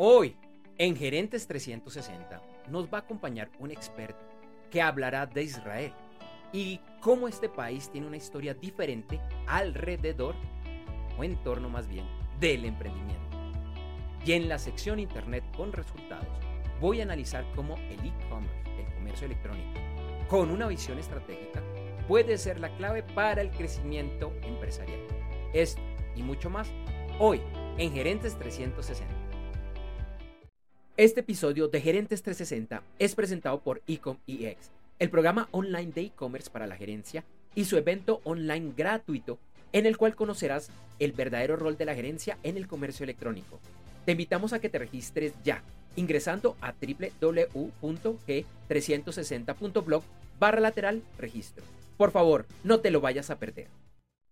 Hoy, en Gerentes 360, nos va a acompañar un experto que hablará de Israel y cómo este país tiene una historia diferente alrededor, o en torno más bien, del emprendimiento. Y en la sección Internet con resultados, voy a analizar cómo el e-commerce, el comercio electrónico, con una visión estratégica, puede ser la clave para el crecimiento empresarial. Esto y mucho más hoy en Gerentes 360. Este episodio de Gerentes 360 es presentado por Ecom EX, el programa online de e-commerce para la gerencia y su evento online gratuito en el cual conocerás el verdadero rol de la gerencia en el comercio electrónico. Te invitamos a que te registres ya ingresando a www.g360.blog barra lateral registro. Por favor, no te lo vayas a perder.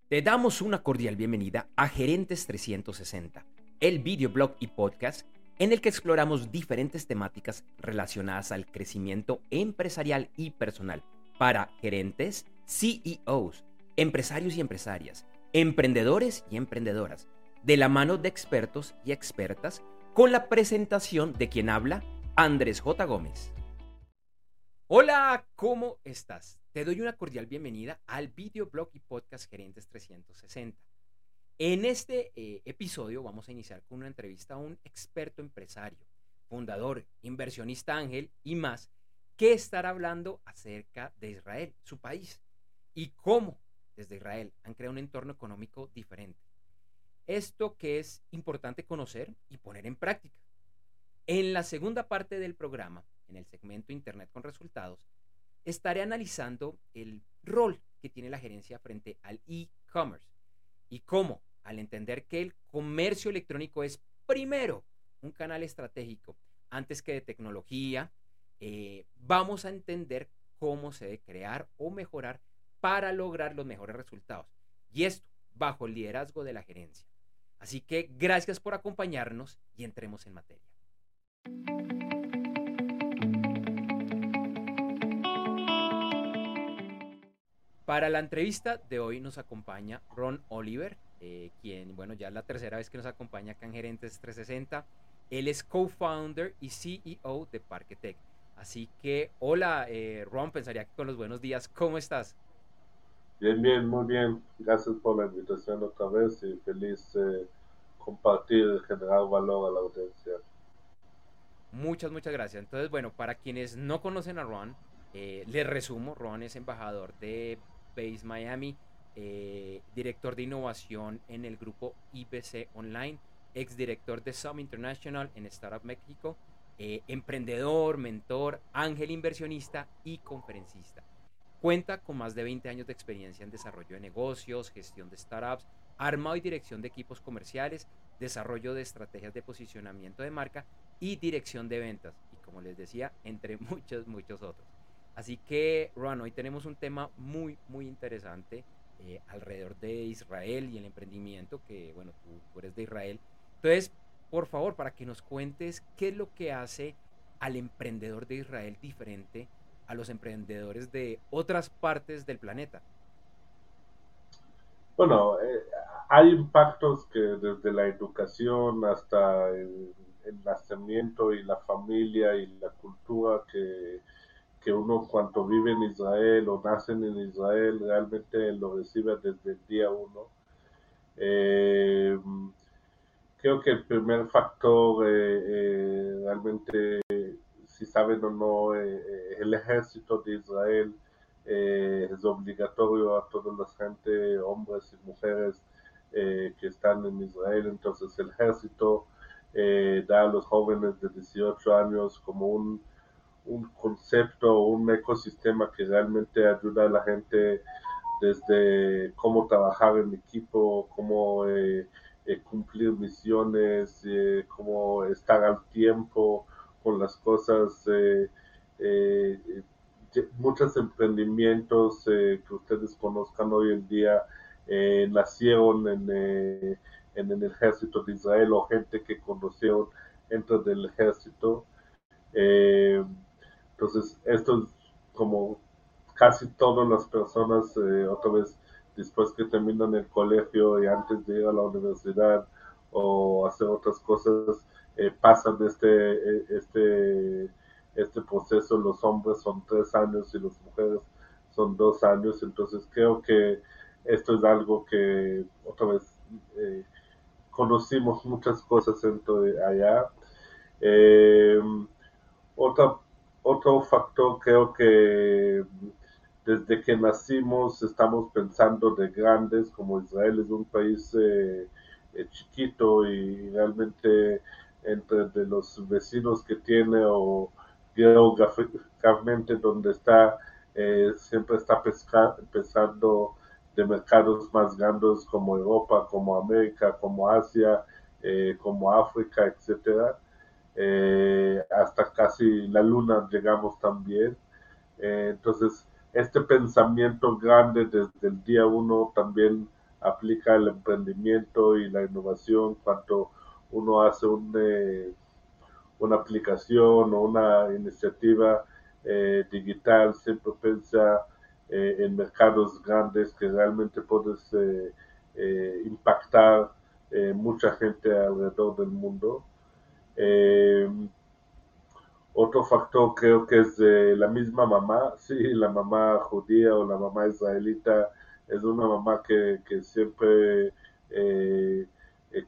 Te damos una cordial bienvenida a Gerentes 360, el videoblog y podcast en el que exploramos diferentes temáticas relacionadas al crecimiento empresarial y personal para gerentes, CEOs, empresarios y empresarias, emprendedores y emprendedoras, de la mano de expertos y expertas, con la presentación de quien habla, Andrés J. Gómez. Hola, ¿cómo estás? Te doy una cordial bienvenida al videoblog y podcast Gerentes 360 en este eh, episodio vamos a iniciar con una entrevista a un experto empresario, fundador, inversionista ángel y más, que estará hablando acerca de Israel, su país, y cómo desde Israel han creado un entorno económico diferente. Esto que es importante conocer y poner en práctica. En la segunda parte del programa, en el segmento Internet con resultados, estaré analizando el rol que tiene la gerencia frente al e-commerce y cómo al entender que el comercio electrónico es primero un canal estratégico antes que de tecnología, eh, vamos a entender cómo se debe crear o mejorar para lograr los mejores resultados. Y esto bajo el liderazgo de la gerencia. Así que gracias por acompañarnos y entremos en materia. Para la entrevista de hoy nos acompaña Ron Oliver, eh, quien, bueno, ya es la tercera vez que nos acompaña acá en Gerentes 360. Él es co-founder y CEO de Parquetech. Así que, hola, eh, Ron, pensaría que con los buenos días, ¿cómo estás? Bien, bien, muy bien. Gracias por la invitación otra vez y feliz eh, compartir y generar valor a la audiencia. Muchas, muchas gracias. Entonces, bueno, para quienes no conocen a Ron, eh, les resumo, Ron es embajador de Base Miami eh, director de innovación en el grupo IBC Online, exdirector de Sum International en Startup México, eh, emprendedor, mentor, ángel inversionista y conferencista. Cuenta con más de 20 años de experiencia en desarrollo de negocios, gestión de startups, armado y dirección de equipos comerciales, desarrollo de estrategias de posicionamiento de marca y dirección de ventas. Y como les decía, entre muchos, muchos otros. Así que, Ron, hoy tenemos un tema muy, muy interesante eh, alrededor de Israel y el emprendimiento, que bueno, tú, eres de Israel. Entonces, por favor, para que nos cuentes qué es lo que hace al emprendedor de Israel diferente a los emprendedores de otras partes del planeta. Bueno, eh, hay impactos que desde la educación hasta el, nacimiento y la familia y la cultura que que uno cuando vive en Israel o nace en Israel realmente lo recibe desde el día uno. Eh, creo que el primer factor eh, eh, realmente, si saben o no, el ejército de Israel es obligatorio a toda la gente, hombres y mujeres que están en Israel. Entonces el ejército da a los jóvenes de 18 años como un un concepto, un ecosistema que realmente ayuda a la gente desde cómo trabajar en equipo, cómo eh, eh, cumplir misiones, eh, cómo estar al tiempo con las cosas. muchos emprendimientos que ustedes conozcan hoy en día nacieron en, en, el ejército de Israel o gente que conocieron dentro del ejército. Entonces, esto es como casi todas las personas, eh, otra vez, después que terminan el colegio y antes de ir a la universidad o hacer otras cosas, pasan este, este, este proceso, los hombres son tres años y las mujeres son dos años, entonces creo que esto es algo que otra vez conocimos muchas cosas dentro de allá. Eh, otra, otro factor creo que desde que nacimos estamos pensando de grandes, como Israel es un país eh, eh, chiquito y realmente entre de los vecinos que tiene o geográficamente donde está, siempre está pensando de mercados más grandes como Europa, como América, como Asia, eh, como África, etcétera. Eh, hasta casi la luna llegamos también. Eh, entonces, este pensamiento grande desde el día uno también aplica el emprendimiento y la innovación cuando uno hace una aplicación o una iniciativa digital, siempre piensa eh, en mercados grandes que realmente puedes eh, eh, impactar mucha gente alrededor del mundo. Otro factor creo que es la misma mamá, sí, la mamá judía o la mamá israelita es una mamá que, que siempre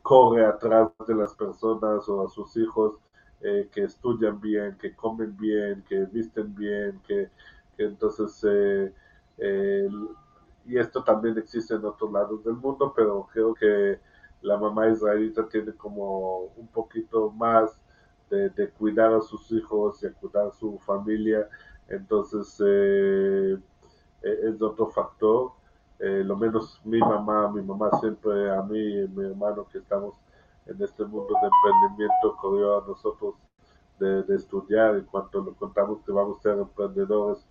corre atrás de las personas o a sus hijos que estudian bien, que comen bien, que visten bien, que, que entonces y esto también existe en otros lados del mundo, pero creo que la mamá israelita tiene como un poquito más de, cuidar a sus hijos y de cuidar a su familia. Entonces, eh, e, es otro factor. Eh, lo menos mi mamá, mi mamá siempre a mí y mi hermano que estamos en este mundo de emprendimiento corrió a nosotros de, de estudiar y cuando lo contamos que vamos a ser emprendedores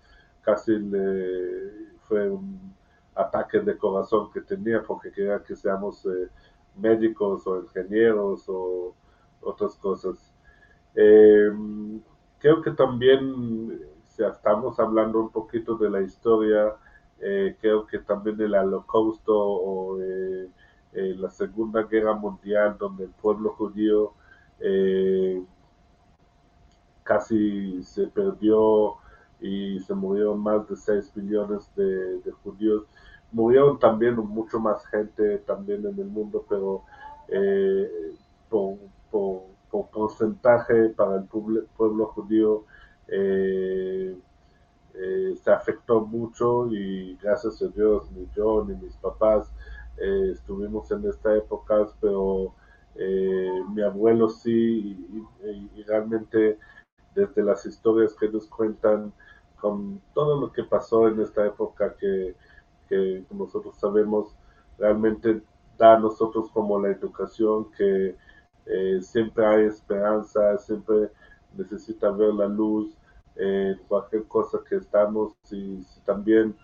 casi le, fue un ataque de corazón que tenía porque quería que seamos eh, médicos o ingenieros o otras cosas. Eh, creo que también, si estamos hablando un poquito de la historia, eh, creo que también el holocausto o la Segunda Guerra Mundial, donde el pueblo judío casi se perdió y se murieron más de 6 millones de, judíos. Murieron también mucho más gente también en el mundo, pero eh, por, porcentaje para el pueblo, judío eh, eh, se afectó mucho y gracias a Dios ni yo ni mis papás estuvimos en esta época, pero mi abuelo sí y realmente desde las historias que nos cuentan con todo lo que pasó en esta época que, nosotros sabemos realmente da a nosotros como la educación que eh, siempre hay esperanza, siempre necesita ver la luz en cualquier cosa que estamos y también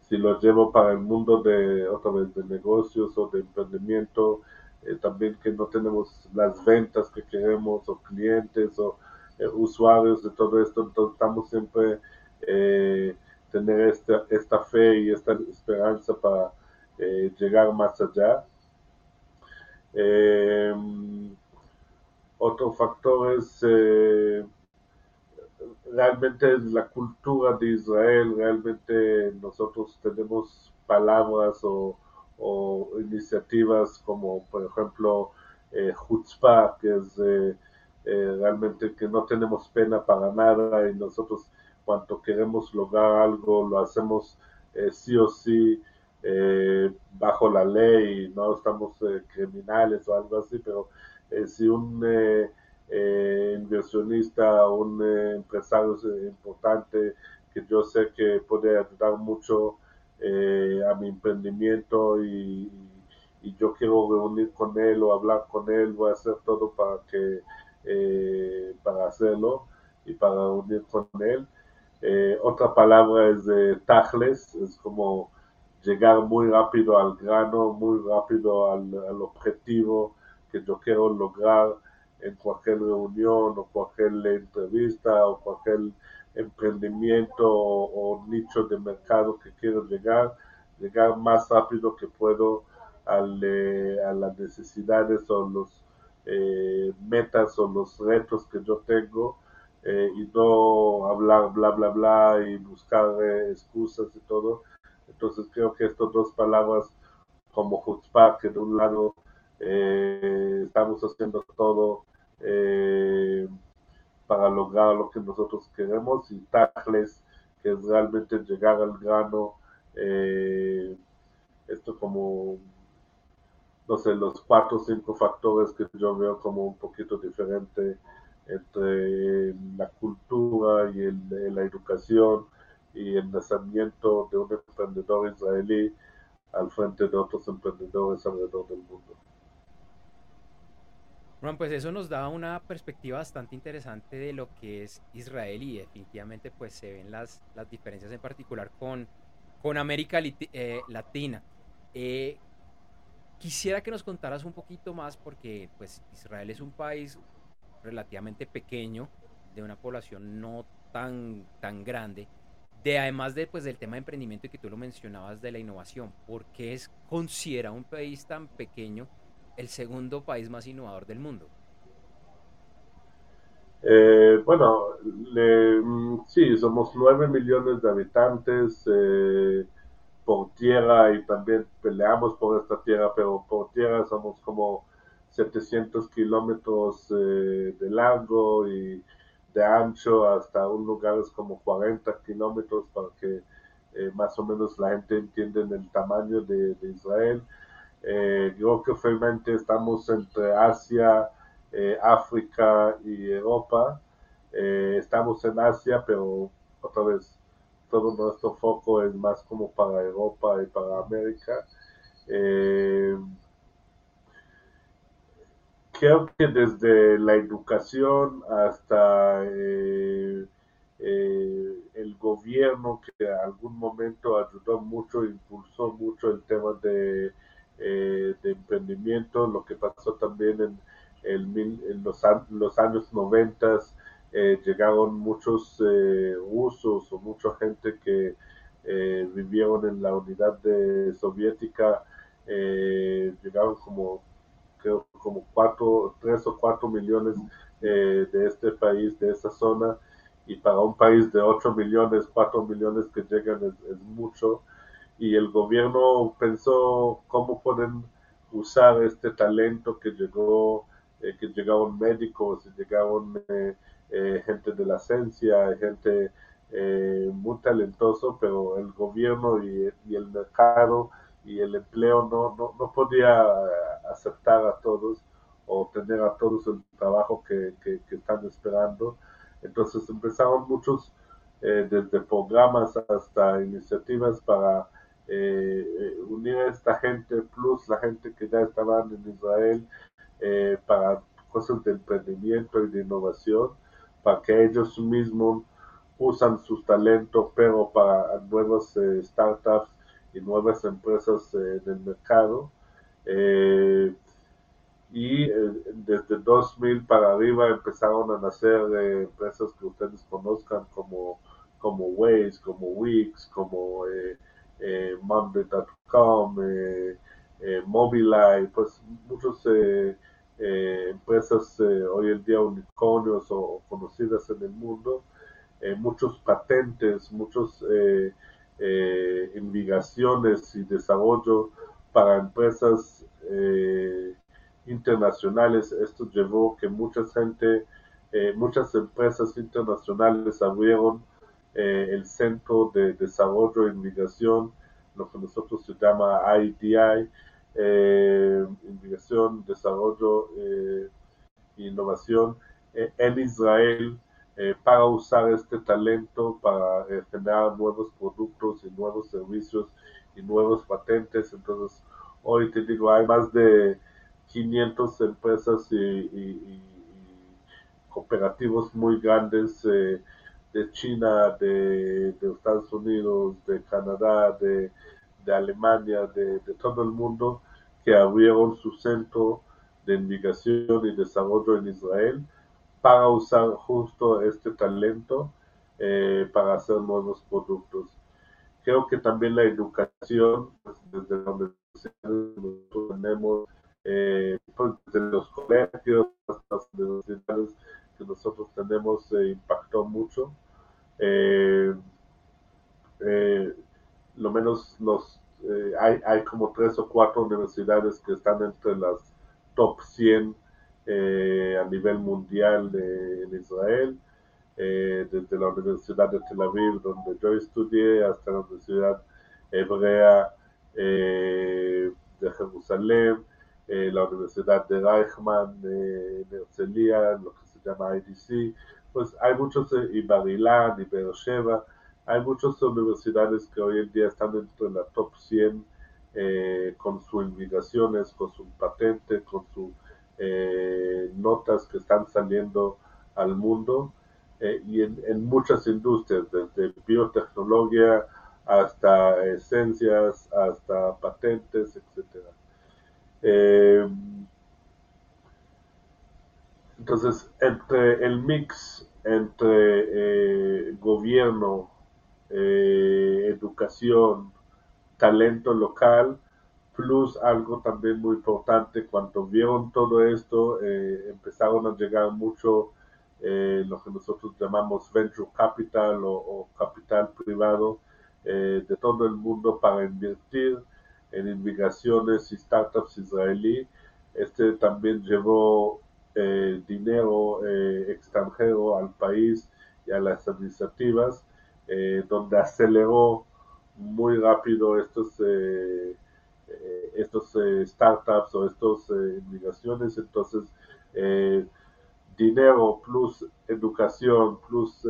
si lo llevo para el mundo de otra vez de negocios o de emprendimiento, eh, también que no tenemos las ventas que queremos o clientes o eh, usuarios de todo esto, entonces estamos siempre eh, tener esta, esta fe y esta esperanza para eh, llegar más allá. Eh, otro factor es realmente es la cultura de Israel, realmente nosotros tenemos palabras o, iniciativas como por ejemplo eh, que es realmente que no tenemos pena para nada y nosotros cuando queremos lograr algo lo hacemos eh, sí o sí eh, bajo la ley, no estamos eh, criminales o algo así, pero si un inversionista o un empresario importante que yo sé que puede ayudar mucho a mi emprendimiento y, yo quiero reunir con él o hablar con él, voy a hacer todo para que para hacerlo y para unir con él. Eh, otra palabra es de tajles, es como llegar muy rápido al grano, muy rápido al, objetivo que yo quiero lograr en cualquier reunión o cualquier entrevista o cualquier emprendimiento o, nicho de mercado que quiero llegar, llegar más rápido que puedo al, eh, a las necesidades o los, metas o los retos que yo tengo y no hablar bla bla bla y buscar excusas y todo. Entonces creo que estas dos palabras como Chutzpah, que de un lado estamos haciendo todo para lograr lo que nosotros queremos y Tachles, que es realmente llegar al grano, eh, esto como, no sé, los cuatro o cinco factores que yo veo como un poquito diferente entre la cultura y la educación y el nacimiento de un emprendedor israelí al frente de otros emprendedores alrededor del mundo. Bueno, pues eso nos da una perspectiva bastante interesante de lo que es Israel y definitivamente pues se ven las, las diferencias en particular con, con América eh, Latina. Eh, quisiera que nos contaras un poquito más porque pues Israel es un país relativamente pequeño, de una población no tan, tan grande, de además de, pues, del tema de emprendimiento y que tú lo mencionabas de la innovación, ¿por qué es considera un país tan pequeño el segundo país más innovador del mundo. Eh, bueno, mm, sí, somos 9 millones de habitantes eh, por tierra y también peleamos por esta tierra, pero por tierra somos como 700 kilómetros eh, de largo y de ancho hasta un lugar es como 40 kilómetros para que más o menos la gente entienda el tamaño de Israel. Eh, creo que finalmente estamos entre Asia, eh, África y Europa. Eh, estamos en Asia, pero otra vez todo nuestro foco es más como para Europa y para América. Creo que desde la educación hasta el gobierno que en algún momento ayudó mucho, impulsó mucho el tema de eh, de emprendimiento, lo que pasó también en, en los, años 90, eh, llegaron muchos eh, rusos o mucha gente que vivieron en la unidad de soviética, llegaron como creo como cuatro, tres o cuatro millones de este país, de esa zona, y para un país de 8 millones, 4 millones que llegan es, es mucho. Y el gobierno pensó cómo pueden usar este talento que llegó, eh, que llegaron médicos, llegaron eh, eh, gente de la ciencia, gente muy talentoso, pero el gobierno y, el mercado y el empleo no, no, no, podía aceptar a todos o tener a todos el trabajo que, que, que están esperando. Entonces empezaron muchos, desde programas hasta iniciativas para eh, eh, unir a esta gente plus la gente que ya estaban en Israel eh, para cosas de emprendimiento y de innovación, para que ellos mismos usan sus talentos, pero para nuevas startups y nuevas empresas del mercado. y desde 2000 para arriba empezaron a nacer empresas que ustedes conozcan como, como Waze, como Wix, como eh, Monday.com, eh, eh, Mobileye, pues muchas eh, empresas hoy en día unicornios o, conocidas en el mundo, muchos patentes, muchas investigaciones y desarrollo para empresas internacionales. Esto llevó que mucha gente, muchas empresas internacionales abrieron eh, el Centro de Desarrollo e Inmigración, lo que nosotros se llama IDI, eh, Inmigración, Desarrollo e Innovación en Israel para usar este talento para generar nuevos productos y nuevos servicios y nuevos patentes. Entonces, hoy te digo, hay más de 500 empresas y, cooperativos muy grandes de China, de, Estados Unidos, de Canadá, de, Alemania, de, todo el mundo que abrieron su centro de investigación y desarrollo en Israel para usar justo este talento eh, para hacer nuevos productos. Creo que también la educación, pues, desde donde tenemos eh, pues, desde los colegios hasta las universidades que nosotros tenemos eh, impactó mucho. Eh, lo menos los hay, hay como tres o cuatro universidades que están entre las top 100 a nivel mundial de, en Israel. desde la Universidad de Tel Aviv, donde yo estudié, hasta la Universidad Hebrea de Jerusalén, eh, la Universidad de Reichman, eh, en Herzliya, lo que se llama IDC, pues hay muchos, eh, y Barilán, y Beersheba, hay muchas universidades que hoy en día están dentro de la top 100 con sus investigaciones, con su patente, con sus notas que están saliendo al mundo y en, muchas industrias, desde biotecnología hasta esencias, hasta patentes, etcétera. Eh, entonces, entre el mix entre eh, gobierno, eh, educación, talento local, plus algo también muy importante, cuando vieron todo esto, empezaron a llegar mucho lo que nosotros llamamos venture capital o capital privado de todo el mundo para invertir en inmigraciones y startups israelí. Este también llevó eh, dinero eh, extranjero al país y a las administrativas, eh, donde aceleró muy rápido estos, estos startups o estas inmigraciones. Entonces, dinero plus educación plus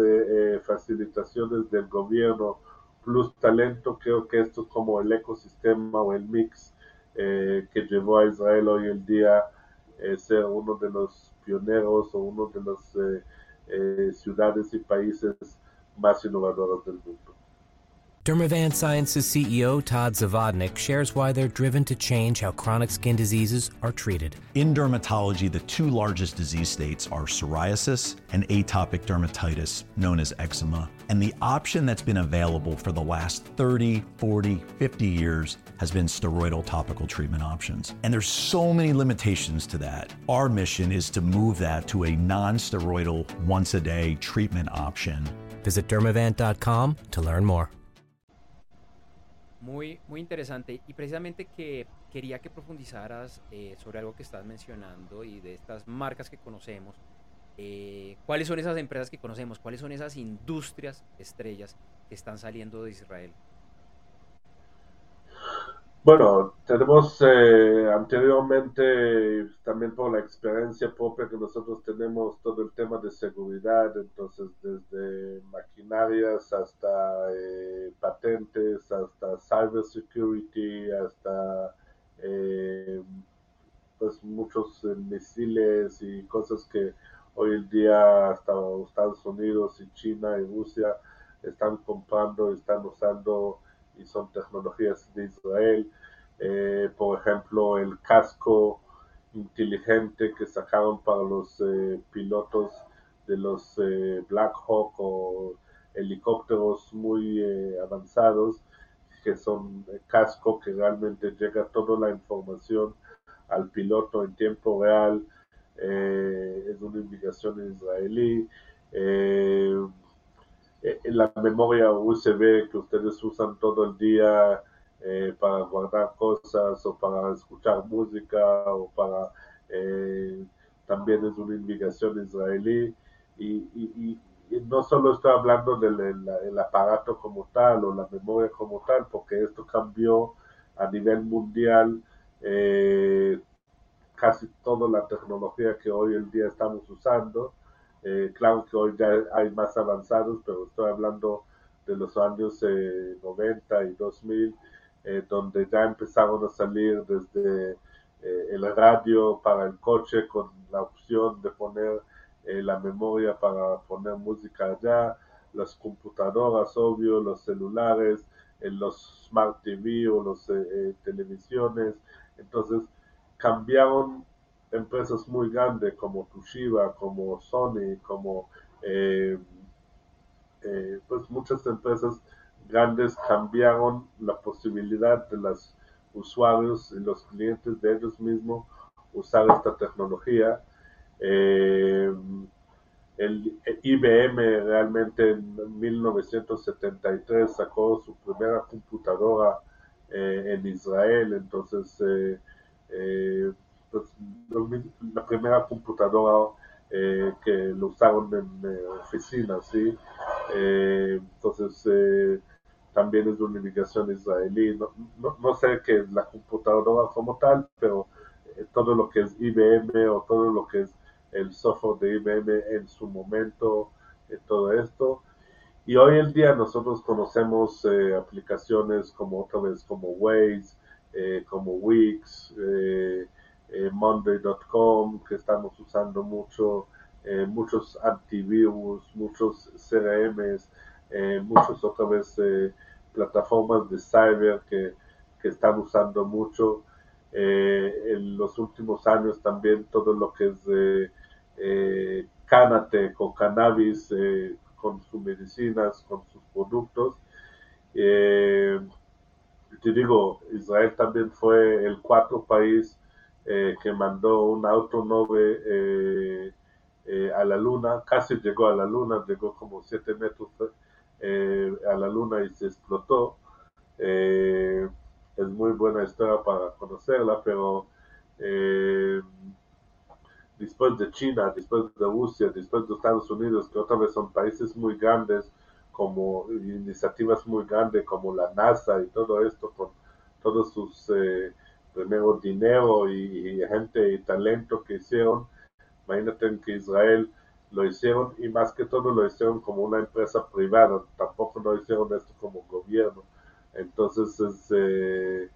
facilitaciones del gobierno plus talento, creo que esto es como el ecosistema o el mix eh, que llevó a Israel hoy en día eh, ser uno de los pioneros o uno de las eh, eh, ciudades y países más innovadores del mundo. Dermavant Sciences CEO Todd Zavodnik shares why they're driven to change how chronic skin diseases are treated. In dermatology, the two largest disease states are psoriasis and atopic dermatitis, known as eczema. And the option that's been available for the last 30, 40, 50 years has been steroidal topical treatment options. And there's so many limitations to that. Our mission is to move that to a non steroidal, once a day treatment option. Visit dermavant.com to learn more. Muy, muy interesante. Y precisamente que quería que profundizaras eh, sobre algo que estás mencionando y de estas marcas que conocemos. Eh, ¿Cuáles son esas empresas que conocemos? ¿Cuáles son esas industrias estrellas que están saliendo de Israel? Bueno, tenemos eh, anteriormente, también por la experiencia propia que nosotros tenemos, todo el tema de seguridad, entonces desde maquinarias hasta eh, patentes, hasta cybersecurity, hasta eh, pues muchos misiles y cosas que hoy en día hasta Estados Unidos y China y Rusia están comprando, y están usando y son tecnologías de Israel. Eh, por ejemplo, el casco inteligente que sacaron para los eh, pilotos de los eh, Black Hawk o helicópteros muy avanzados, que son casco que realmente llega toda la información al piloto en tiempo real. es una indicación israelí. Eh, la memoria USB que ustedes usan todo el día eh, para guardar cosas o para escuchar música o para eh, también es una inmigración israelí. Y, no solo estoy hablando del aparato como tal o la memoria como tal porque esto cambió a nivel mundial casi toda la tecnología que hoy en día estamos usando eh, claro que hoy ya hay más avanzados, pero estoy hablando de los años 90 eh, y 2000, eh, donde ya empezaron a salir desde el radio para el coche con la opción de poner la memoria para poner música allá, las computadoras, obvio, los celulares, los smart TV o las televisiones. Entonces cambiaron empresas muy grandes como Toshiba, como Sony, como eh, eh, pues muchas empresas grandes cambiaron la posibilidad de los usuarios y los clientes de ellos mismos usar esta tecnología. Eh, el, IBM realmente en 1973 sacó su primera computadora en Israel, entonces la primera computadora que lo usaron en oficinas, ¿sí? entonces también es de una investigación israelí, no, no, sé qué es la computadora como tal, pero todo lo que es IBM o todo lo que es el software de IBM en su momento, eh, todo esto. Y hoy en día nosotros conocemos eh, aplicaciones como otra vez como Waze, eh, como Wix, Monday.com, que estamos usando mucho, muchos antivirus, muchos CRMs, muchos otra vez plataformas de cyber que, que están usando mucho. en los últimos años también todo lo que es eh, Canate con cannabis, eh, con sus medicinas, con sus productos. Eh, te digo, Israel también fue el cuarto país eh, que mandó un autonove a la luna, casi llegó a la luna, llegó como siete metros a la luna y se explotó. es muy buena historia para conocerla, pero después de China, después de Rusia, después de Estados Unidos, que otra vez son países muy grandes, como iniciativas muy grandes como la NASA y todo esto, con todos sus eh, primero dinero y, gente y talento que hicieron. Imagínate que Israel lo hicieron y más que todo lo hicieron como una empresa privada, tampoco lo hicieron esto como gobierno. Entonces es, eh,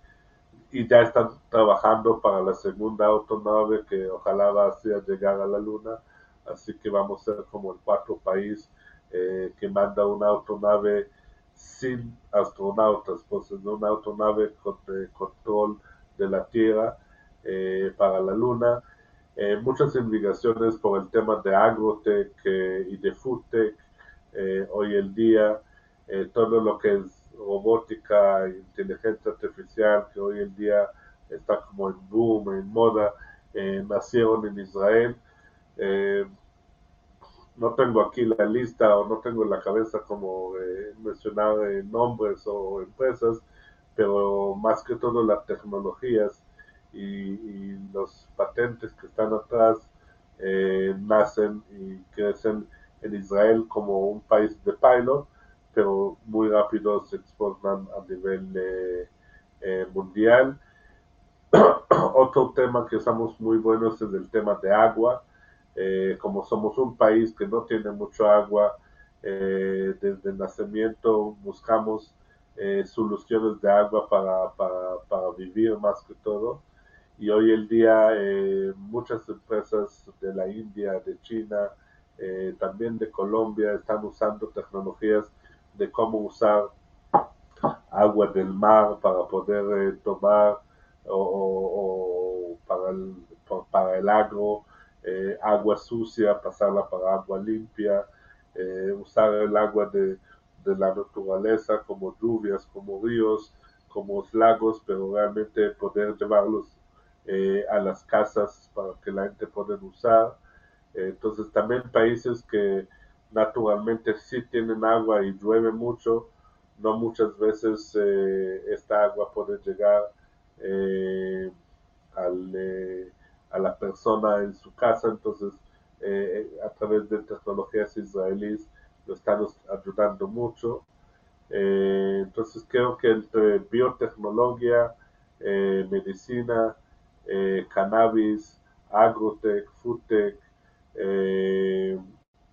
y ya están trabajando para la segunda autonave que ojalá va a llegar a la luna. Así que vamos a ser como el cuarto país eh, que manda una autonave sin astronautas, pues es una autonave con control de la Tierra eh, para la Luna. Eh, muchas investigaciones por el tema de agrotech y de foodtech hoy en día, todo lo que es robótica, inteligencia artificial, que hoy en día está como en boom, en moda, eh, nacieron en Israel. Eh, no tengo aquí la lista o no tengo en la cabeza como eh, mencionar nombres o empresas, pero más que todo las tecnologías y, los patentes que están atrás nacen y crecen en Israel como un país de pilot pero muy rápido se exportan a nivel eh, eh, mundial. Otro tema que estamos muy buenos es el tema de agua. Eh, como somos un país que no tiene mucho agua, desde el nacimiento buscamos soluciones de agua para, para, para, vivir más que todo. Y hoy en día muchas empresas de la India, de China, también de Colombia están usando tecnologías de cómo usar agua del mar para poder eh, tomar o, para, el, para el agro, eh, agua sucia, pasarla para agua limpia, eh, usar el agua de, de, la naturaleza como lluvias, como ríos, como lagos, pero realmente poder llevarlos a las casas para que la gente pueda usar. entonces también países que naturalmente sí tienen agua y llueve mucho, no muchas veces eh, esta agua puede llegar eh, eh, a la persona en su casa, entonces a través de tecnologías israelíes lo estamos ayudando mucho. entonces creo que entre biotecnología, medicina, cannabis, agrotech, foodtech,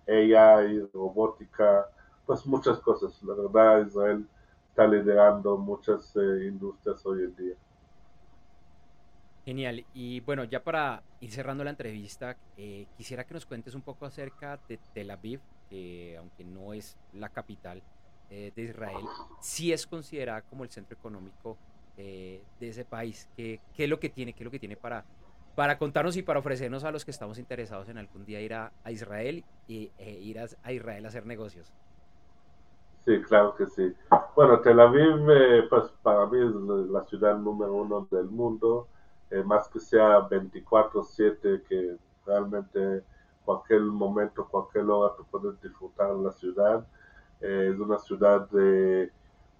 AI, robótica, pues muchas cosas. La verdad, Israel está liderando muchas eh, industrias hoy en día. Genial. Y bueno, ya para ir cerrando la entrevista, eh, quisiera que nos cuentes un poco acerca de Tel Aviv, que aunque no es la capital eh, de Israel, sí es considerada como el centro económico de ese país. ¿Qué, ¿Qué, es lo que tiene? ¿Qué es lo que tiene para para contarnos y para ofrecernos a los que estamos interesados en algún día ir a, Israel y e ir a, Israel a hacer negocios. Sí, claro que sí. Bueno, Tel Aviv, eh, pues para mí es la ciudad número uno del mundo. más que sea 24/7, que realmente cualquier momento, cualquier hora tú puedes disfrutar la ciudad. es una ciudad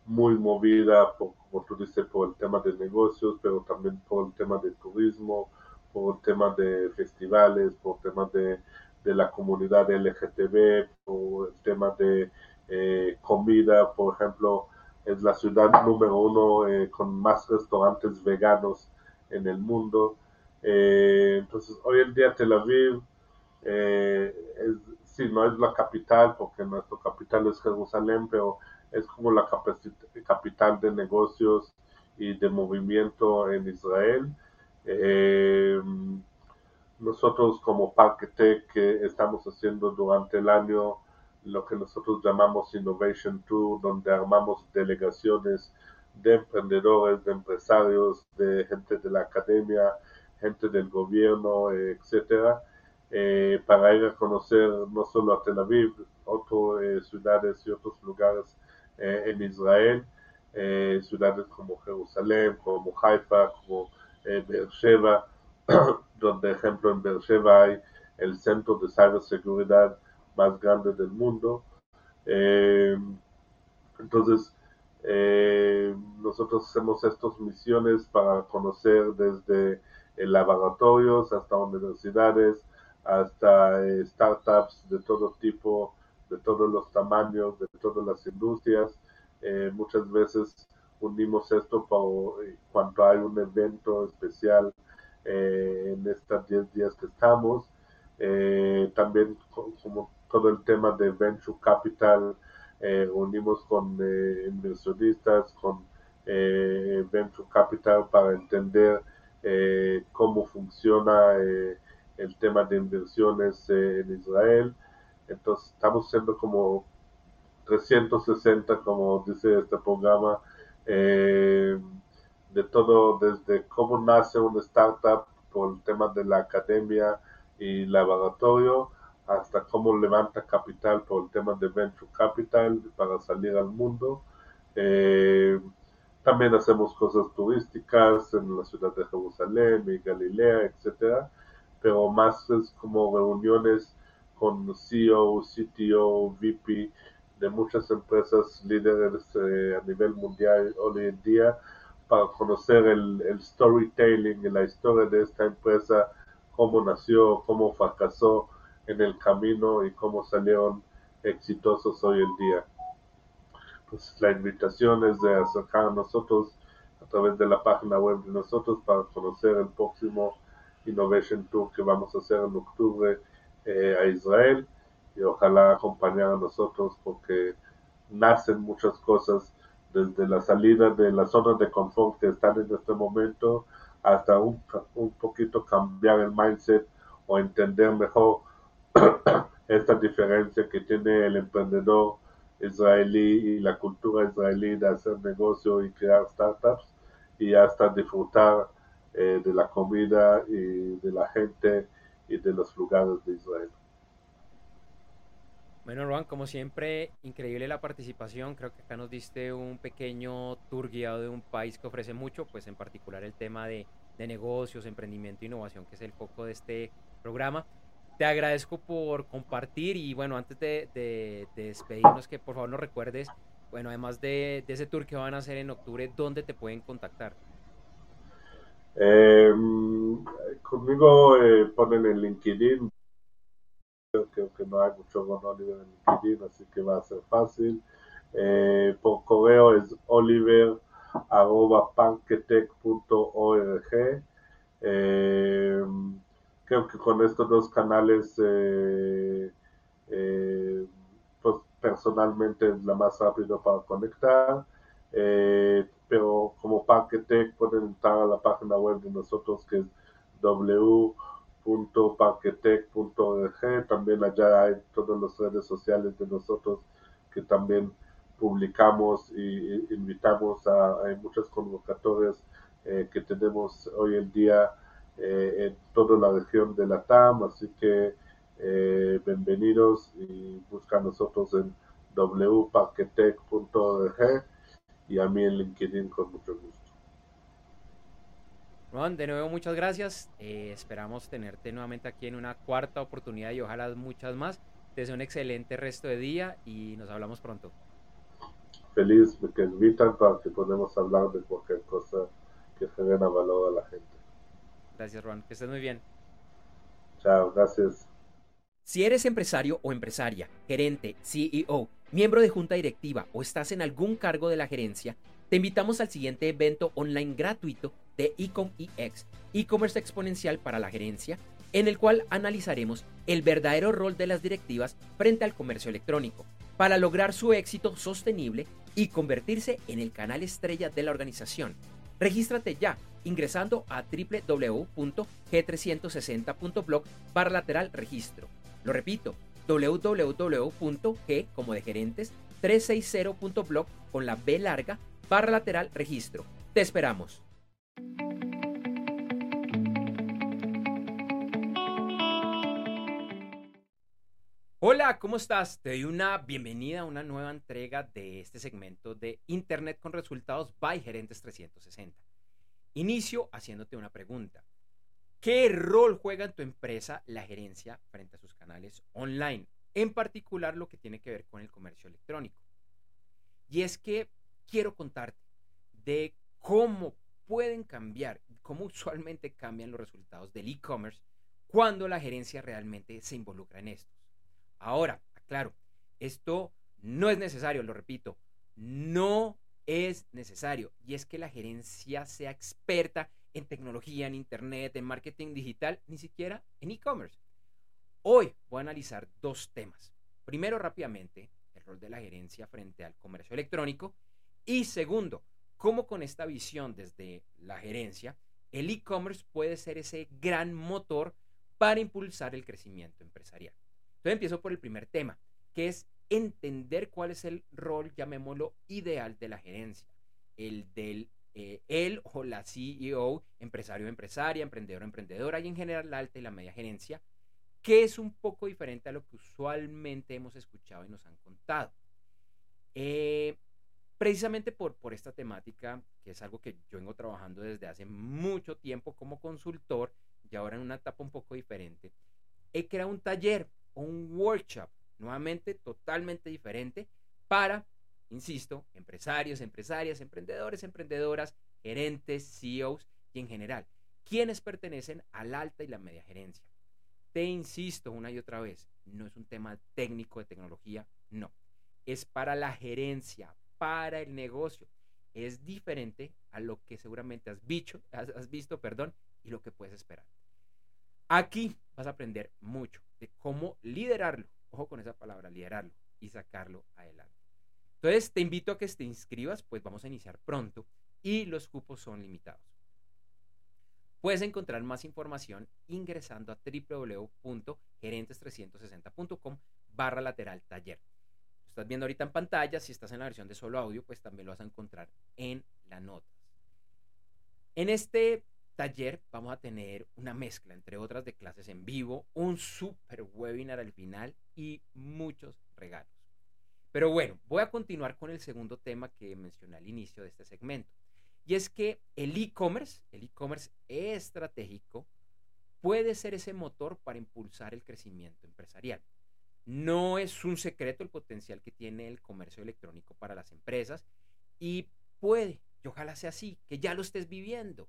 muy movida, por, como tú dices, por el tema de negocios, pero también por el tema de turismo, por el tema de festivales, por el tema de, de la comunidad LGTB, por el tema de eh, comida, por ejemplo, es la ciudad número uno eh, con más restaurantes veganos en el mundo. Eh, entonces, hoy en día Tel Aviv, es, sí, no es la capital, porque nuestro capital es Jerusalén, pero es como la capital de negocios y de movimiento en Israel. nosotros como Parque Tech estamos haciendo durante el año lo que nosotros llamamos Innovation Tour, donde armamos delegaciones de emprendedores, de empresarios, de gente de la academia, gente del gobierno, etcétera, eh, para ir a conocer no solo a Tel Aviv, otras eh, ciudades y otros lugares eh, en Israel, ciudades como Jerusalén, como Haifa, como Beersheba, donde, ejemplo, en Beersheba hay el Centro de Ciberseguridad más grande del mundo. Entonces, nosotros hacemos estas misiones para conocer desde laboratorios hasta universidades, hasta eh, startups de todo tipo, de todos los tamaños, de todas las industrias. muchas veces unimos esto para, cuando hay un evento especial en estos 10 días que estamos. también como todo el tema de venture capital, eh, unimos con eh, inversionistas, con eh, venture capital para entender eh, cómo funciona el tema de inversiones en Israel. Entonces estamos haciendo como 360, como dice este programa, de todo, desde cómo nace una startup por el tema de la academia y laboratorio, hasta cómo levanta capital por el tema de venture capital para salir al mundo. Eh, también hacemos cosas turísticas en la ciudad de Jerusalén y Galilea, etcétera, pero más es como reuniones con CEO, CTO, VP de muchas empresas líderes eh, a nivel mundial hoy en día para conocer el, el storytelling la historia de esta empresa, cómo nació, cómo fracasó, en el camino y cómo salieron exitosos hoy en día. Pues la invitación es de acercar a nosotros a través de la página web de nosotros para conocer el próximo Innovation Tour que vamos a hacer en octubre eh, a Israel y ojalá acompañar a nosotros porque nacen muchas cosas desde la salida de las zonas de confort que están en este momento hasta un, un poquito cambiar el mindset o entender mejor esta diferencia que tiene el emprendedor israelí y la cultura israelí de hacer negocio y crear startups y hasta disfrutar eh, de la comida y de la gente y de los lugares de Israel. Bueno, Juan, como siempre, increíble la participación. Creo que acá nos diste un pequeño tour guiado de un país que ofrece mucho, pues en particular el tema de, de negocios, emprendimiento e innovación, que es el foco de este programa. Te agradezco por compartir y bueno, antes de, despedirnos, que por favor nos recuerdes, bueno, además de, ese tour que van a hacer en octubre, ¿dónde te pueden contactar? Em, conmigo eh, ponen en LinkedIn, creo que no hay mucho Oliver en LinkedIn, así que va a ser fácil. Eh, por correo es oliver arroba Eh, creo que con estos dos canales, eh, eh, pues personalmente es la más rápido para conectar. Eh, pero como Parquetech pueden entrar a la página web de nosotros que es w.parquetech.org. También allá hay todas las redes sociales de nosotros que también publicamos y, invitamos a, a muchas convocatorias que tenemos hoy en día eh, en toda la región de la TAM, así que eh, bienvenidos y busca nosotros en wparquetech.org y a mí en LinkedIn con mucho gusto. Ron, de nuevo muchas gracias. Eh, esperamos tenerte nuevamente aquí en una cuarta oportunidad y ojalá muchas más. Te deseo un excelente resto de día y nos hablamos pronto. Feliz de que invitan para que podamos hablar de cualquier cosa que genera valor a la gente. Gracias, Ron. Que estés muy bien. Chao, gracias. Si eres empresario o empresaria, gerente, CEO, miembro de junta directiva o estás en algún cargo de la gerencia, te invitamos al siguiente evento online gratuito de Ecom EX, e-commerce exponencial para la gerencia, en el cual analizaremos el verdadero rol de las directivas frente al comercio electrónico para lograr su éxito sostenible y convertirse en el canal estrella de la organización. Regístrate ya ingresando a www.g360.blog para lateral registro. Lo repito, www.g como de gerentes 360.blog con la B larga barra lateral registro. Te esperamos. Hola, ¿cómo estás? Te doy una bienvenida a una nueva entrega de este segmento de Internet con resultados by Gerentes 360. Inicio haciéndote una pregunta. ¿Qué rol juega en tu empresa la gerencia frente a sus canales online? En particular lo que tiene que ver con el comercio electrónico. Y es que quiero contarte de cómo pueden cambiar, cómo usualmente cambian los resultados del e-commerce cuando la gerencia realmente se involucra en estos. Ahora, claro, esto no es necesario, lo repito, no es necesario. Y es que la gerencia sea experta en tecnología, en internet, en marketing digital, ni siquiera en e-commerce. Hoy voy a analizar dos temas. Primero, rápidamente, el rol de la gerencia frente al comercio electrónico. Y segundo, cómo con esta visión desde la gerencia, el e-commerce puede ser ese gran motor para impulsar el crecimiento empresarial. Entonces empiezo por el primer tema, que es entender cuál es el rol, llamémoslo, ideal de la gerencia. El del eh, él o la CEO, empresario o empresaria, emprendedor o emprendedora y en general la alta y la media gerencia, que es un poco diferente a lo que usualmente hemos escuchado y nos han contado. Eh, precisamente por, por esta temática, que es algo que yo vengo trabajando desde hace mucho tiempo como consultor y ahora en una etapa un poco diferente, he creado un taller o un workshop, nuevamente totalmente diferente, para, insisto, empresarios, empresarias, emprendedores, emprendedoras, gerentes, CEOs y en general, quienes pertenecen a la alta y la media gerencia. Te insisto una y otra vez, no es un tema técnico de tecnología, no. Es para la gerencia, para el negocio. Es diferente a lo que seguramente has visto, has, visto perdón, y lo que puedes esperar. Aquí vas a aprender mucho de cómo liderarlo. Ojo con esa palabra, liderarlo y sacarlo adelante. Entonces te invito a que te inscribas, pues vamos a iniciar pronto y los cupos son limitados. Puedes encontrar más información ingresando a www.gerentes360.com barra lateral taller estás viendo ahorita en pantalla, si estás en la versión de solo audio, pues también lo vas a encontrar en las notas. En este taller vamos a tener una mezcla, entre otras, de clases en vivo, un super webinar al final y muchos regalos. Pero bueno, voy a continuar con el segundo tema que mencioné al inicio de este segmento. Y es que el e-commerce, el e-commerce estratégico, puede ser ese motor para impulsar el crecimiento empresarial. No es un secreto el potencial que tiene el comercio electrónico para las empresas y puede, y ojalá sea así, que ya lo estés viviendo.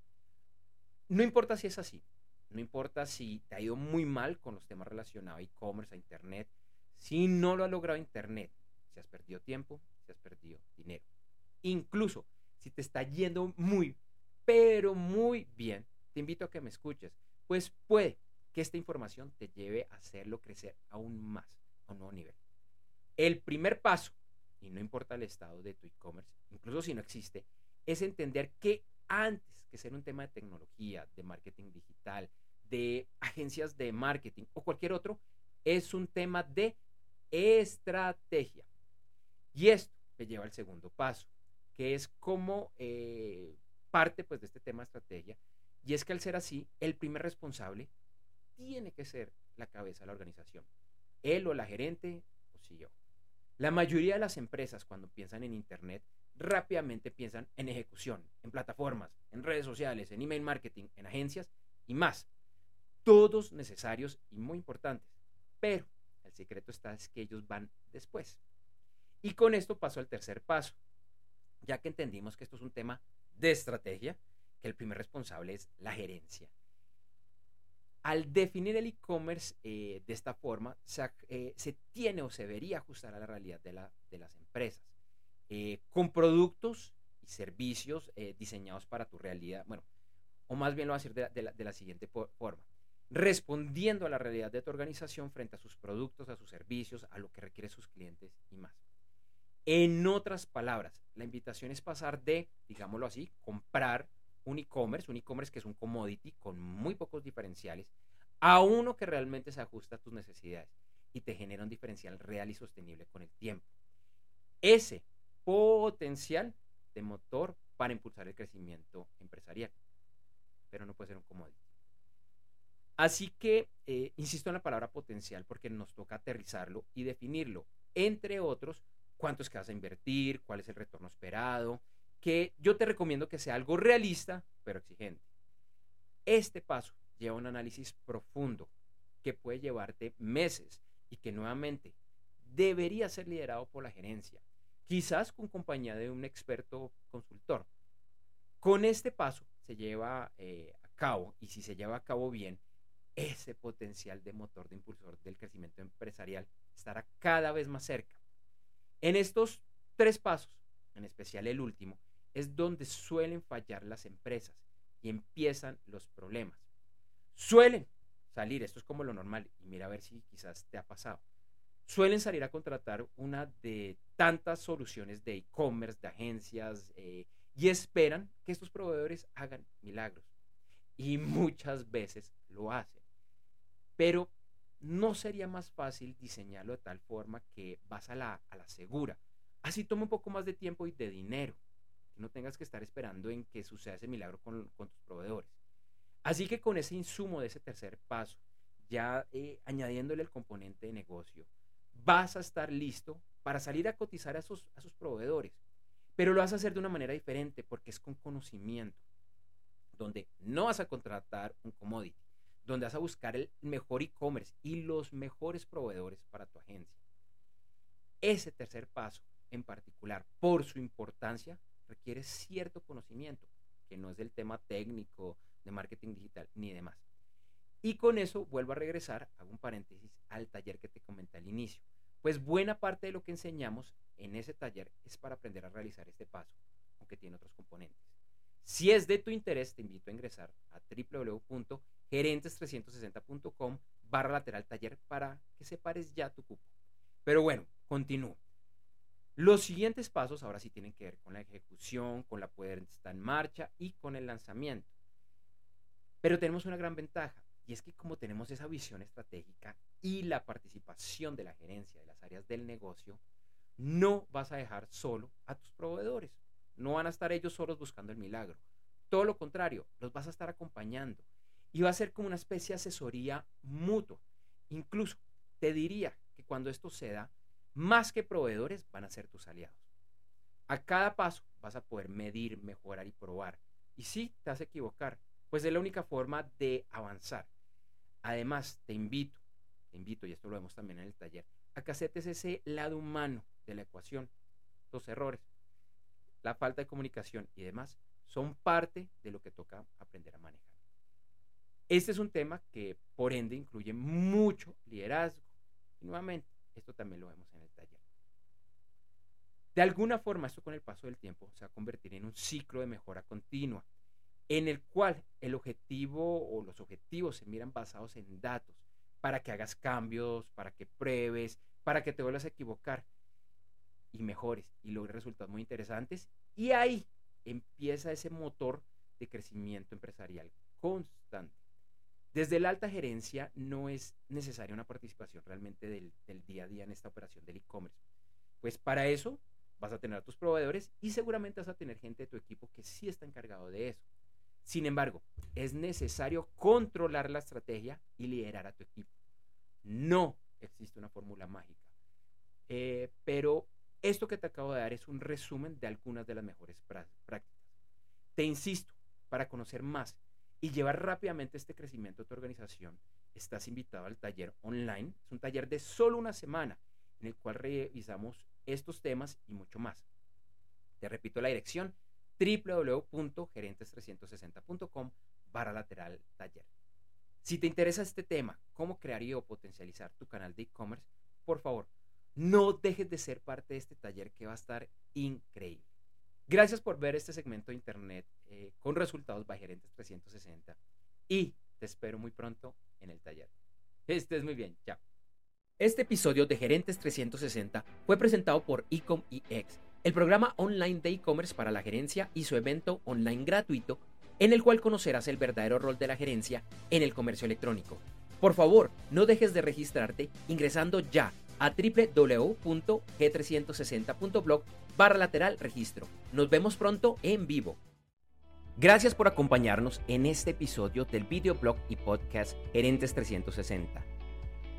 No importa si es así, no importa si te ha ido muy mal con los temas relacionados a e-commerce, a Internet, si no lo ha logrado Internet, si has perdido tiempo, si has perdido dinero. Incluso si te está yendo muy, pero muy bien, te invito a que me escuches, pues puede que esta información te lleve a hacerlo crecer aún más a un nuevo nivel. El primer paso, y no importa el estado de tu e-commerce, incluso si no existe, es entender que antes que ser un tema de tecnología, de marketing digital, de agencias de marketing o cualquier otro, es un tema de estrategia. Y esto me lleva al segundo paso, que es como eh, parte pues, de este tema estrategia. Y es que al ser así, el primer responsable tiene que ser la cabeza de la organización él o la gerente o si yo. La mayoría de las empresas cuando piensan en Internet rápidamente piensan en ejecución, en plataformas, en redes sociales, en email marketing, en agencias y más. Todos necesarios y muy importantes. Pero el secreto está es que ellos van después. Y con esto paso al tercer paso, ya que entendimos que esto es un tema de estrategia, que el primer responsable es la gerencia. Al definir el e-commerce eh, de esta forma, eh, se, tiene o se debería ajustar a la realidad de, las empresas, eh, con productos y servicios diseñados para tu realidad, bueno, o más bien lo voy a decir de la siguiente forma, respondiendo a la realidad de tu organización frente a sus productos, a sus servicios, a lo que requieren sus clientes y más. En otras palabras, la invitación es pasar de, digámoslo así, comprar un e-commerce, un e-commerce que es un commodity con muy pocos diferenciales, a uno que realmente se ajusta a tus necesidades y te genera un diferencial real y sostenible con el tiempo. Ese potencial de motor para impulsar el crecimiento empresarial, pero no puede ser un commodity. Así que eh, insisto en la palabra potencial porque nos toca aterrizarlo y definirlo, entre otros, cuánto es que vas a invertir, cuál es el retorno esperado, que yo te recomiendo que sea algo realista, pero exigente. Este paso lleva un análisis profundo que puede llevarte meses y que nuevamente debería ser liderado por la gerencia, quizás con compañía de un experto consultor. Con este paso se lleva eh, a cabo, y si se lleva a cabo bien, ese potencial de motor de impulsor del crecimiento empresarial estará cada vez más cerca. En estos tres pasos, en especial el último, es donde suelen fallar las empresas y empiezan los problemas. Suelen salir, esto es como lo normal, y mira a ver si quizás te ha pasado. Suelen salir a contratar una de tantas soluciones de e-commerce, de agencias, eh, y esperan que estos proveedores hagan milagros. Y muchas veces lo hacen. Pero no sería más fácil diseñarlo de tal forma que vas a la, a la segura. Así toma un poco más de tiempo y de dinero que no tengas que estar esperando en que suceda ese milagro con, tus proveedores. Así que con ese insumo de ese tercer paso, ya eh, añadiéndole el componente de negocio, vas a estar listo para salir a cotizar a sus, a sus proveedores. Pero lo vas a hacer de una manera diferente porque es con conocimiento, donde no vas a contratar un commodity, donde vas a buscar el mejor e-commerce y los mejores proveedores para tu agencia. Ese tercer paso en particular, por su importancia, requiere cierto conocimiento, que no es del tema técnico, de marketing digital, ni demás. Y con eso vuelvo a regresar, hago un paréntesis al taller que te comenté al inicio. Pues buena parte de lo que enseñamos en ese taller es para aprender a realizar este paso, aunque tiene otros componentes. Si es de tu interés, te invito a ingresar a www.gerentes360.com barra lateral taller para que separes ya tu cupo. Pero bueno, continúo. Los siguientes pasos ahora sí tienen que ver con la ejecución, con la puesta en marcha y con el lanzamiento. Pero tenemos una gran ventaja y es que como tenemos esa visión estratégica y la participación de la gerencia de las áreas del negocio, no vas a dejar solo a tus proveedores. No van a estar ellos solos buscando el milagro. Todo lo contrario, los vas a estar acompañando y va a ser como una especie de asesoría mutua. Incluso te diría que cuando esto se da, más que proveedores, van a ser tus aliados. A cada paso vas a poder medir, mejorar y probar. Y si te vas equivocar, pues es la única forma de avanzar. Además, te invito, te invito, y esto lo vemos también en el taller, a que aceptes ese lado humano de la ecuación. Los errores, la falta de comunicación y demás son parte de lo que toca aprender a manejar. Este es un tema que, por ende, incluye mucho liderazgo. Y nuevamente, esto también lo vemos en el taller. De alguna forma, esto con el paso del tiempo se va a convertir en un ciclo de mejora continua, en el cual el objetivo o los objetivos se miran basados en datos, para que hagas cambios, para que pruebes, para que te vuelvas a equivocar y mejores y logres resultados muy interesantes. Y ahí empieza ese motor de crecimiento empresarial constante. Desde la alta gerencia no es necesaria una participación realmente del, día a día en esta operación del e-commerce. Pues para eso vas a tener a tus proveedores y seguramente vas a tener gente de tu equipo que sí está encargado de eso. Sin embargo, es necesario controlar la estrategia y liderar a tu equipo. No existe una fórmula mágica. Eh, pero Esto que te acabo de dar es un resumen de algunas de las mejores prácticas. Te insisto, para conocer más y llevar rápidamente este crecimiento de tu organización, estás invitado al taller online. Es un taller de solo una semana en el cual revisamos estos temas y mucho más. Te repito la dirección www.gerentes360.com barra lateral taller. Si te interesa este tema, cómo crear y o potencializar tu canal de e-commerce, por favor, no dejes de ser parte de este taller que va a estar increíble. Gracias por ver este segmento de internet eh, con resultados by Gerentes 360 y te espero muy pronto en el taller. Estés muy bien, chao. Este episodio de Gerentes 360 fue presentado por Ecom EX, el programa online de e-commerce para la gerencia y su evento online gratuito en el cual conocerás el verdadero rol de la gerencia en el comercio electrónico. Por favor, no dejes de registrarte ingresando ya a www.g360.blog barra lateral registro. Nos vemos pronto en vivo. Gracias por acompañarnos en este episodio del videoblog y podcast Gerentes 360.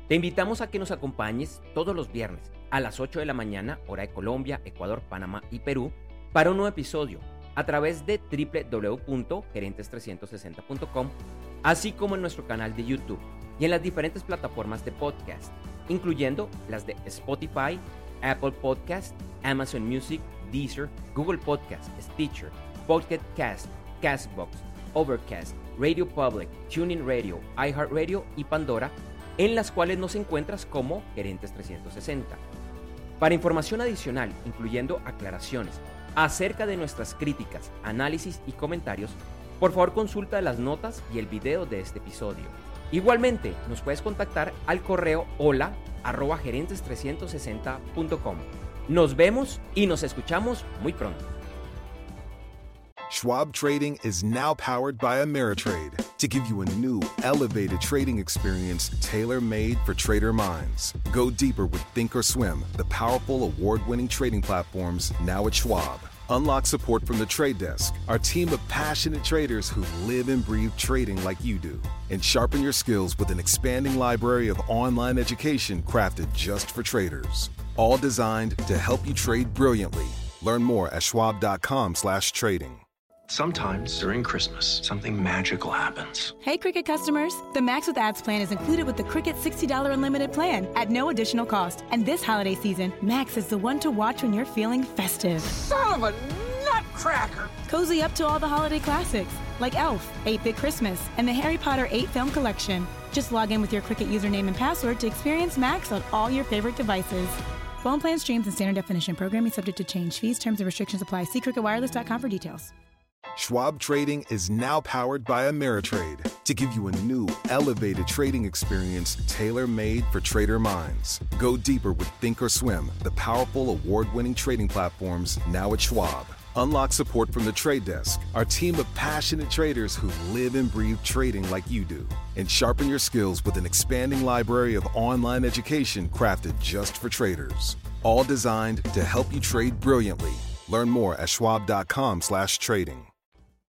Te invitamos a que nos acompañes todos los viernes a las 8 de la mañana, hora de Colombia, Ecuador, Panamá y Perú, para un nuevo episodio a través de www.gerentes360.com, así como en nuestro canal de YouTube y en las diferentes plataformas de podcast incluyendo las de Spotify, Apple Podcast, Amazon Music, Deezer, Google Podcast, Stitcher, Pocket Cast, Castbox, Overcast, Radio Public, Tuning Radio, iHeartRadio y Pandora, en las cuales nos encuentras como Gerentes 360. Para información adicional, incluyendo aclaraciones acerca de nuestras críticas, análisis y comentarios, por favor consulta las notas y el video de este episodio. Igualmente, nos puedes contactar al correo hola arroba gerentes360.com. Nos vemos y nos escuchamos muy pronto. Schwab Trading is now powered by Ameritrade to give you a new, elevated trading experience tailor made for trader minds. Go deeper with Thinkorswim, the powerful award winning trading platforms now at Schwab. Unlock support from the trade desk, our team of passionate traders who live and breathe trading like you do. And sharpen your skills with an expanding library of online education crafted just for traders. All designed to help you trade brilliantly. Learn more at schwab.com/trading. Sometimes during Christmas, something magical happens. Hey, Cricket customers! The Max with Ads plan is included with the Cricket $60 unlimited plan at no additional cost. And this holiday season, Max is the one to watch when you're feeling festive. Son of a nutcracker! Cozy up to all the holiday classics like Elf, 8 Bit Christmas, and the Harry Potter 8 Film Collection. Just log in with your Cricket username and password to experience Max on all your favorite devices. Phone plan streams and standard definition programming subject to change. Fees, terms, and restrictions apply. See cricketwireless.com for details. Schwab Trading is now powered by Ameritrade to give you a new, elevated trading experience tailor made for trader minds. Go deeper with Thinkorswim, the powerful award winning trading platforms now at Schwab. Unlock support from the trade desk, our team of passionate traders who live and breathe trading like you do. And sharpen your skills with an expanding library of online education crafted just for traders. All designed to help you trade brilliantly. Learn more at schwab.com/trading.